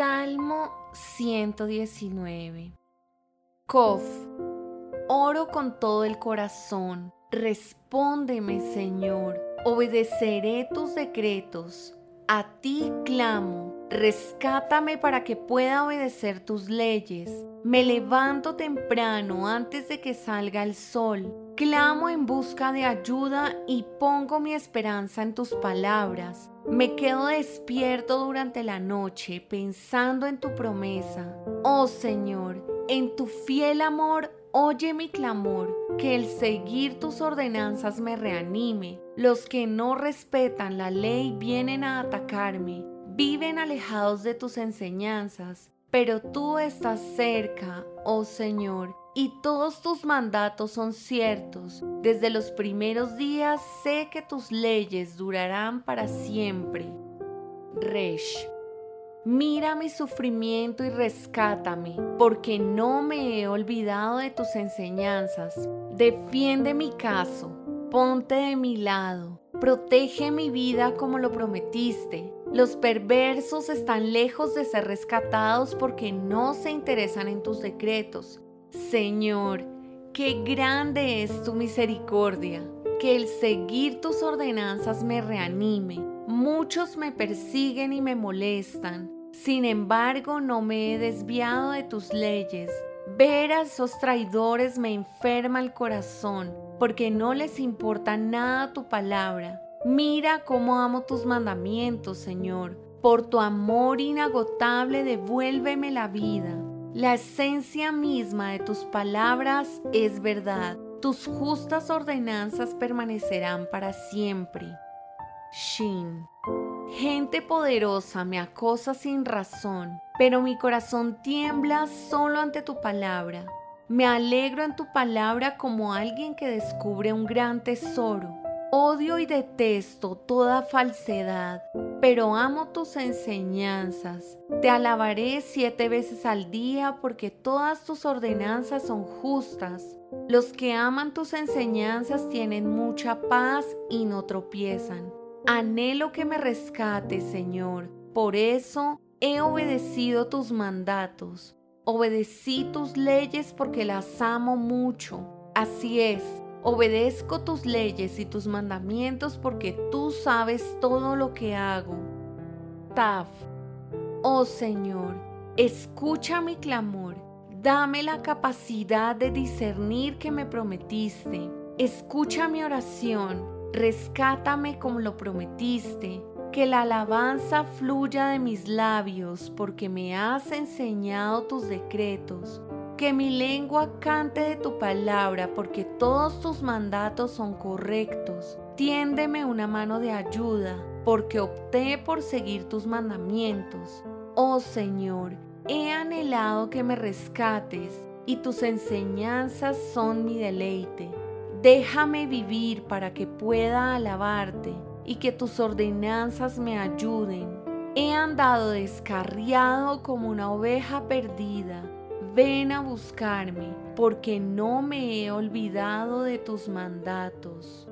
Salmo 119 Kof, oro con todo el corazón, respóndeme Señor, obedeceré tus decretos, a ti clamo, rescátame para que pueda obedecer tus leyes, me levanto temprano antes de que salga el sol, clamo en busca de ayuda y pongo mi esperanza en tus palabras. Me quedo despierto durante la noche pensando en tu promesa. Oh Señor, en tu fiel amor, oye mi clamor, que el seguir tus ordenanzas me reanime. Los que no respetan la ley vienen a atacarme, viven alejados de tus enseñanzas, pero tú estás cerca, oh Señor, y todos tus mandatos son ciertos. Desde los primeros días sé que tus leyes durarán para siempre. Resh. Mira mi sufrimiento y rescátame, porque no me he olvidado de tus enseñanzas. Defiende mi caso, ponte de mi lado, protege mi vida como lo prometiste. Los perversos están lejos de ser rescatados porque no se interesan en tus decretos. Señor, qué grande es tu misericordia, que el seguir tus ordenanzas me reanime. Muchos me persiguen y me molestan, sin embargo no me he desviado de tus leyes. Ver a esos traidores me enferma el corazón, porque no les importa nada tu palabra. Mira cómo amo tus mandamientos, Señor. Por tu amor inagotable devuélveme la vida. La esencia misma de tus palabras es verdad. Tus justas ordenanzas permanecerán para siempre. Shin. Gente poderosa me acosa sin razón, pero mi corazón tiembla solo ante tu palabra. Me alegro en tu palabra como alguien que descubre un gran tesoro. Odio y detesto toda falsedad, pero amo tus enseñanzas. Te alabaré siete veces al día porque todas tus ordenanzas son justas. Los que aman tus enseñanzas tienen mucha paz y no tropiezan. Anhelo que me rescates, Señor. Por eso he obedecido tus mandatos. Obedecí tus leyes porque las amo mucho. Así es Obedezco tus leyes y tus mandamientos porque tú sabes todo lo que hago. Taf. Oh Señor, escucha mi clamor. Dame la capacidad de discernir que me prometiste. Escucha mi oración. Rescátame como lo prometiste. Que la alabanza fluya de mis labios porque me has enseñado tus decretos que mi lengua cante de tu palabra, porque todos tus mandatos son correctos. Tiéndeme una mano de ayuda, porque opté por seguir tus mandamientos. Oh Señor, he anhelado que me rescates, y tus enseñanzas son mi deleite. Déjame vivir para que pueda alabarte, y que tus ordenanzas me ayuden. He andado descarriado como una oveja perdida Ven a buscarme, porque no me he olvidado de tus mandatos.